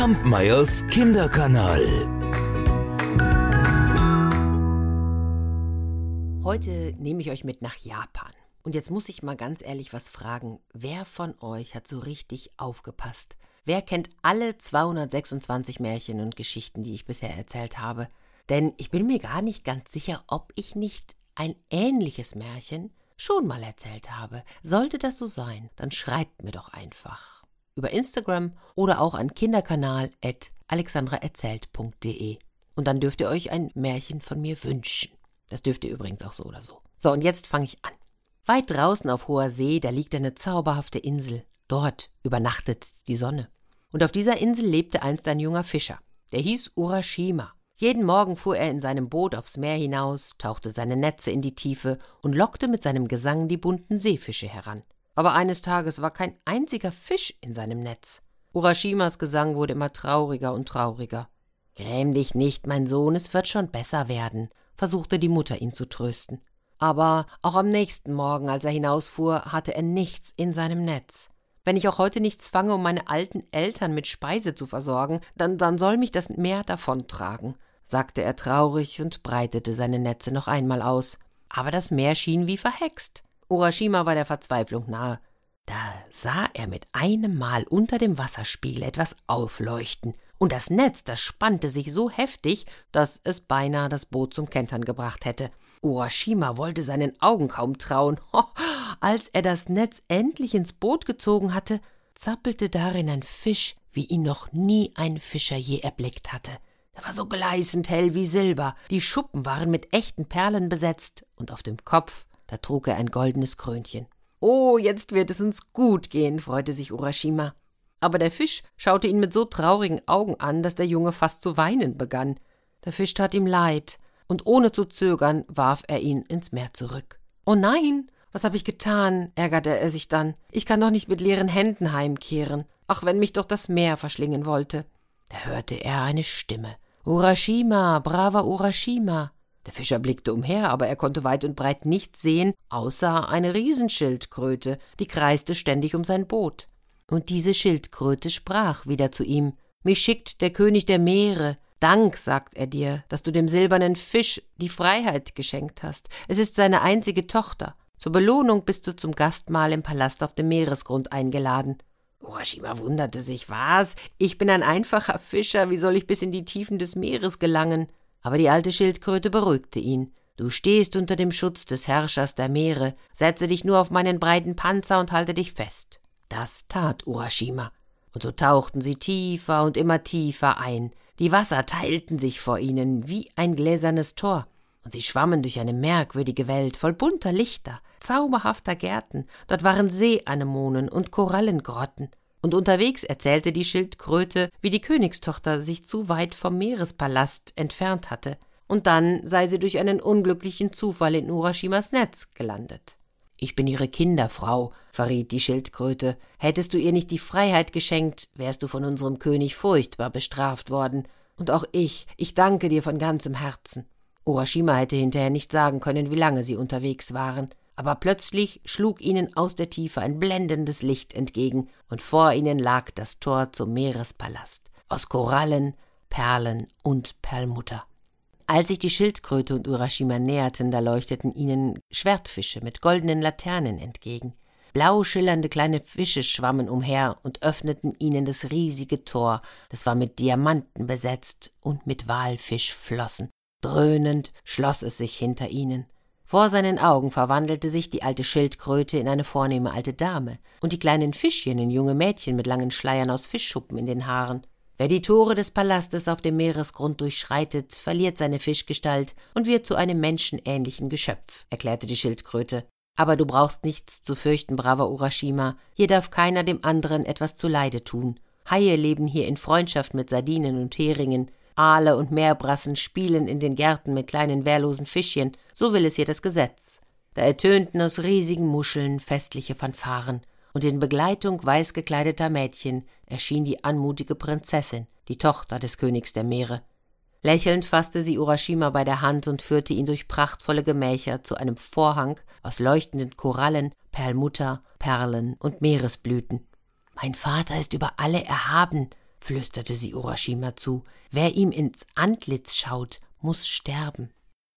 Kampmeyers Kinderkanal. Heute nehme ich euch mit nach Japan. Und jetzt muss ich mal ganz ehrlich was fragen. Wer von euch hat so richtig aufgepasst? Wer kennt alle 226 Märchen und Geschichten, die ich bisher erzählt habe? Denn ich bin mir gar nicht ganz sicher, ob ich nicht ein ähnliches Märchen schon mal erzählt habe. Sollte das so sein, dann schreibt mir doch einfach über Instagram oder auch an kinderkanal.alexandraerzählt.de. Und dann dürft ihr euch ein Märchen von mir wünschen. Das dürft ihr übrigens auch so oder so. So, und jetzt fange ich an. Weit draußen auf hoher See, da liegt eine zauberhafte Insel. Dort übernachtet die Sonne. Und auf dieser Insel lebte einst ein junger Fischer. Der hieß Urashima. Jeden Morgen fuhr er in seinem Boot aufs Meer hinaus, tauchte seine Netze in die Tiefe und lockte mit seinem Gesang die bunten Seefische heran. Aber eines Tages war kein einziger Fisch in seinem Netz. Urashimas Gesang wurde immer trauriger und trauriger. Gräm dich nicht, mein Sohn, es wird schon besser werden, versuchte die Mutter ihn zu trösten. Aber auch am nächsten Morgen, als er hinausfuhr, hatte er nichts in seinem Netz. Wenn ich auch heute nichts fange, um meine alten Eltern mit Speise zu versorgen, dann, dann soll mich das Meer davontragen, sagte er traurig und breitete seine Netze noch einmal aus. Aber das Meer schien wie verhext. Urashima war der Verzweiflung nahe. Da sah er mit einem Mal unter dem Wasserspiegel etwas aufleuchten, und das Netz, das spannte sich so heftig, dass es beinahe das Boot zum Kentern gebracht hätte. Urashima wollte seinen Augen kaum trauen. Als er das Netz endlich ins Boot gezogen hatte, zappelte darin ein Fisch, wie ihn noch nie ein Fischer je erblickt hatte. Er war so gleißend hell wie Silber, die Schuppen waren mit echten Perlen besetzt, und auf dem Kopf da trug er ein goldenes Krönchen. Oh, jetzt wird es uns gut gehen, freute sich Urashima. Aber der Fisch schaute ihn mit so traurigen Augen an, dass der Junge fast zu weinen begann. Der Fisch tat ihm leid, und ohne zu zögern warf er ihn ins Meer zurück. Oh nein, was habe ich getan? ärgerte er sich dann. Ich kann doch nicht mit leeren Händen heimkehren. Ach, wenn mich doch das Meer verschlingen wollte. Da hörte er eine Stimme. Urashima, braver Urashima. Der Fischer blickte umher, aber er konnte weit und breit nichts sehen, außer eine Riesenschildkröte, die kreiste ständig um sein Boot. Und diese Schildkröte sprach wieder zu ihm Mich schickt der König der Meere. Dank, sagt er dir, dass du dem silbernen Fisch die Freiheit geschenkt hast. Es ist seine einzige Tochter. Zur Belohnung bist du zum Gastmahl im Palast auf dem Meeresgrund eingeladen. Urashima wunderte sich. Was? Ich bin ein einfacher Fischer, wie soll ich bis in die Tiefen des Meeres gelangen? Aber die alte Schildkröte beruhigte ihn. Du stehst unter dem Schutz des Herrschers der Meere, setze dich nur auf meinen breiten Panzer und halte dich fest. Das tat Urashima. Und so tauchten sie tiefer und immer tiefer ein. Die Wasser teilten sich vor ihnen wie ein gläsernes Tor. Und sie schwammen durch eine merkwürdige Welt voll bunter Lichter, zauberhafter Gärten. Dort waren Seeanemonen und Korallengrotten. Und unterwegs erzählte die Schildkröte, wie die Königstochter sich zu weit vom Meerespalast entfernt hatte, und dann sei sie durch einen unglücklichen Zufall in Urashimas Netz gelandet. Ich bin ihre Kinderfrau, verriet die Schildkröte. Hättest du ihr nicht die Freiheit geschenkt, wärst du von unserem König furchtbar bestraft worden. Und auch ich, ich danke dir von ganzem Herzen. Urashima hätte hinterher nicht sagen können, wie lange sie unterwegs waren aber plötzlich schlug ihnen aus der Tiefe ein blendendes Licht entgegen, und vor ihnen lag das Tor zum Meerespalast, aus Korallen, Perlen und Perlmutter. Als sich die Schildkröte und Urashima näherten, da leuchteten ihnen Schwertfische mit goldenen Laternen entgegen. Blau schillernde kleine Fische schwammen umher und öffneten ihnen das riesige Tor, das war mit Diamanten besetzt und mit Walfischflossen. Dröhnend schloss es sich hinter ihnen. Vor seinen Augen verwandelte sich die alte Schildkröte in eine vornehme alte Dame und die kleinen Fischchen in junge Mädchen mit langen Schleiern aus Fischschuppen in den Haaren. Wer die Tore des Palastes auf dem Meeresgrund durchschreitet, verliert seine Fischgestalt und wird zu einem menschenähnlichen Geschöpf, erklärte die Schildkröte. Aber du brauchst nichts zu fürchten, braver Urashima. Hier darf keiner dem anderen etwas zuleide tun. Haie leben hier in Freundschaft mit Sardinen und Heringen, Aale und Meerbrassen spielen in den Gärten mit kleinen wehrlosen Fischchen, so will es hier das Gesetz. Da ertönten aus riesigen Muscheln festliche Fanfaren, und in Begleitung weiß gekleideter Mädchen erschien die anmutige Prinzessin, die Tochter des Königs der Meere. Lächelnd fasste sie Urashima bei der Hand und führte ihn durch prachtvolle Gemächer zu einem Vorhang aus leuchtenden Korallen, Perlmutter, Perlen und Meeresblüten. Mein Vater ist über alle erhaben, flüsterte sie Urashima zu. Wer ihm ins Antlitz schaut, muss sterben.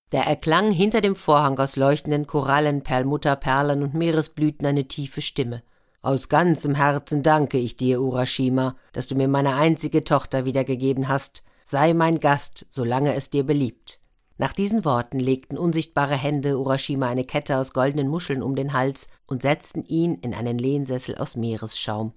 Da erklang hinter dem Vorhang aus leuchtenden Korallen, Perlmutterperlen und Meeresblüten eine tiefe Stimme. Aus ganzem Herzen danke ich dir, Urashima, dass du mir meine einzige Tochter wiedergegeben hast. Sei mein Gast, solange es dir beliebt. Nach diesen Worten legten unsichtbare Hände Urashima eine Kette aus goldenen Muscheln um den Hals und setzten ihn in einen Lehnsessel aus Meeresschaum.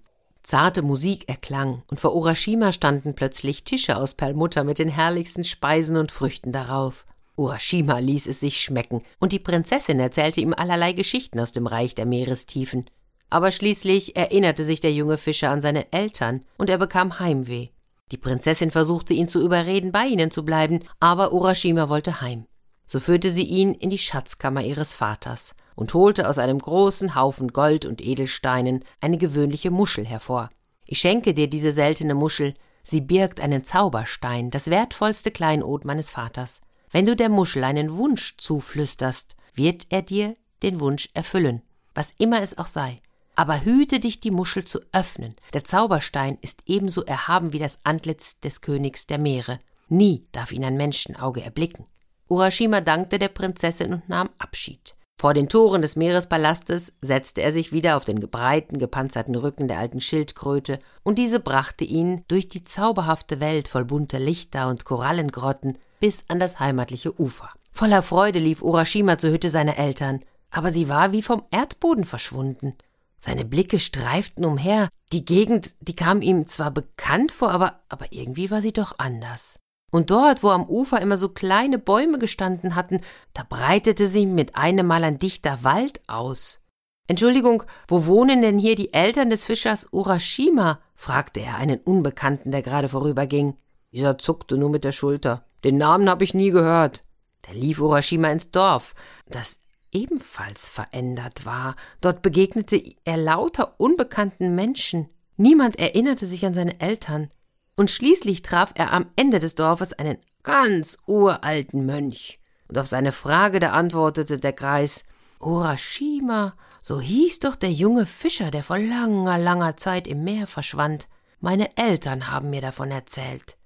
Zarte Musik erklang, und vor Urashima standen plötzlich Tische aus Perlmutter mit den herrlichsten Speisen und Früchten darauf. Urashima ließ es sich schmecken, und die Prinzessin erzählte ihm allerlei Geschichten aus dem Reich der Meerestiefen. Aber schließlich erinnerte sich der junge Fischer an seine Eltern, und er bekam Heimweh. Die Prinzessin versuchte ihn zu überreden, bei ihnen zu bleiben, aber Urashima wollte heim. So führte sie ihn in die Schatzkammer ihres Vaters und holte aus einem großen Haufen Gold und Edelsteinen eine gewöhnliche Muschel hervor. Ich schenke dir diese seltene Muschel, sie birgt einen Zauberstein, das wertvollste Kleinod meines Vaters. Wenn du der Muschel einen Wunsch zuflüsterst, wird er dir den Wunsch erfüllen, was immer es auch sei. Aber hüte dich, die Muschel zu öffnen. Der Zauberstein ist ebenso erhaben wie das Antlitz des Königs der Meere. Nie darf ihn ein Menschenauge erblicken. Urashima dankte der Prinzessin und nahm Abschied. Vor den Toren des Meerespalastes setzte er sich wieder auf den breiten, gepanzerten Rücken der alten Schildkröte, und diese brachte ihn durch die zauberhafte Welt voll bunter Lichter und Korallengrotten bis an das heimatliche Ufer. Voller Freude lief Urashima zur Hütte seiner Eltern, aber sie war wie vom Erdboden verschwunden. Seine Blicke streiften umher. Die Gegend, die kam ihm zwar bekannt vor, aber, aber irgendwie war sie doch anders. Und dort, wo am Ufer immer so kleine Bäume gestanden hatten, da breitete sich mit einem Mal ein dichter Wald aus. Entschuldigung, wo wohnen denn hier die Eltern des Fischers Urashima? fragte er einen Unbekannten, der gerade vorüberging. Dieser zuckte nur mit der Schulter. Den Namen habe ich nie gehört. Da lief Urashima ins Dorf. Das ebenfalls verändert war. Dort begegnete er lauter unbekannten Menschen. Niemand erinnerte sich an seine Eltern. Und schließlich traf er am Ende des Dorfes einen ganz uralten Mönch. Und auf seine Frage da antwortete der Greis Urashima, so hieß doch der junge Fischer, der vor langer, langer Zeit im Meer verschwand. Meine Eltern haben mir davon erzählt.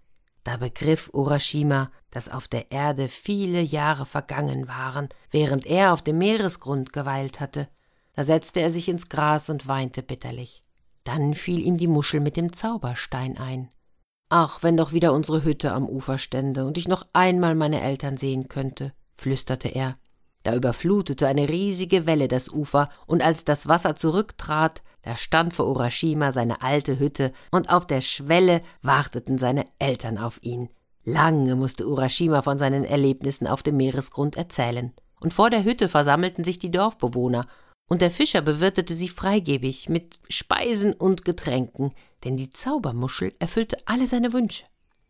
Da begriff Urashima, dass auf der Erde viele Jahre vergangen waren, während er auf dem Meeresgrund geweilt hatte. Da setzte er sich ins Gras und weinte bitterlich. Dann fiel ihm die Muschel mit dem Zauberstein ein. Ach, wenn doch wieder unsere Hütte am Ufer stände und ich noch einmal meine Eltern sehen könnte, flüsterte er. Da überflutete eine riesige Welle das Ufer, und als das Wasser zurücktrat, da stand vor Urashima seine alte Hütte, und auf der Schwelle warteten seine Eltern auf ihn. Lange musste Urashima von seinen Erlebnissen auf dem Meeresgrund erzählen. Und vor der Hütte versammelten sich die Dorfbewohner, und der Fischer bewirtete sie freigebig mit Speisen und Getränken, denn die Zaubermuschel erfüllte alle seine Wünsche.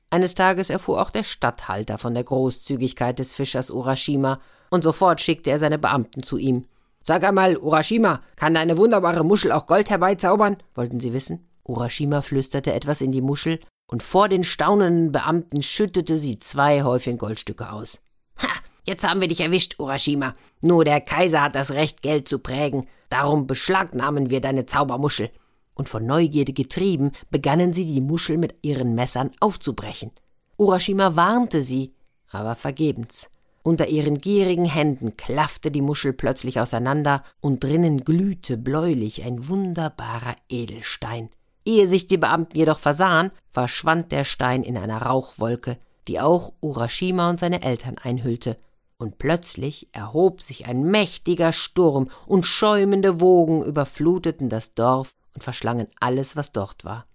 Eines Tages erfuhr auch der Statthalter von der Großzügigkeit des Fischers Urashima, und sofort schickte er seine Beamten zu ihm. Sag einmal, Urashima, kann deine wunderbare Muschel auch Gold herbeizaubern? wollten sie wissen. Urashima flüsterte etwas in die Muschel, und vor den staunenden Beamten schüttete sie zwei Häufchen Goldstücke aus. Ha, jetzt haben wir dich erwischt, Urashima. Nur der Kaiser hat das Recht, Geld zu prägen. Darum beschlagnahmen wir deine Zaubermuschel. Und von Neugierde getrieben, begannen sie, die Muschel mit ihren Messern aufzubrechen. Urashima warnte sie, aber vergebens. Unter ihren gierigen Händen klaffte die Muschel plötzlich auseinander, und drinnen glühte bläulich ein wunderbarer Edelstein. Ehe sich die Beamten jedoch versahen, verschwand der Stein in einer Rauchwolke, die auch Urashima und seine Eltern einhüllte, und plötzlich erhob sich ein mächtiger Sturm, und schäumende Wogen überfluteten das Dorf und verschlangen alles, was dort war.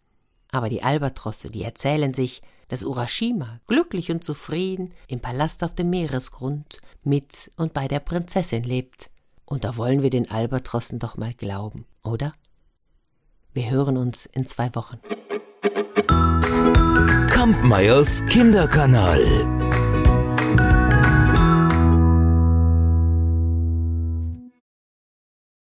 Aber die Albatrosse, die erzählen sich, dass Urashima glücklich und zufrieden im Palast auf dem Meeresgrund mit und bei der Prinzessin lebt. Und da wollen wir den Albatrossen doch mal glauben, oder? Wir hören uns in zwei Wochen. Kampmeyers Kinderkanal.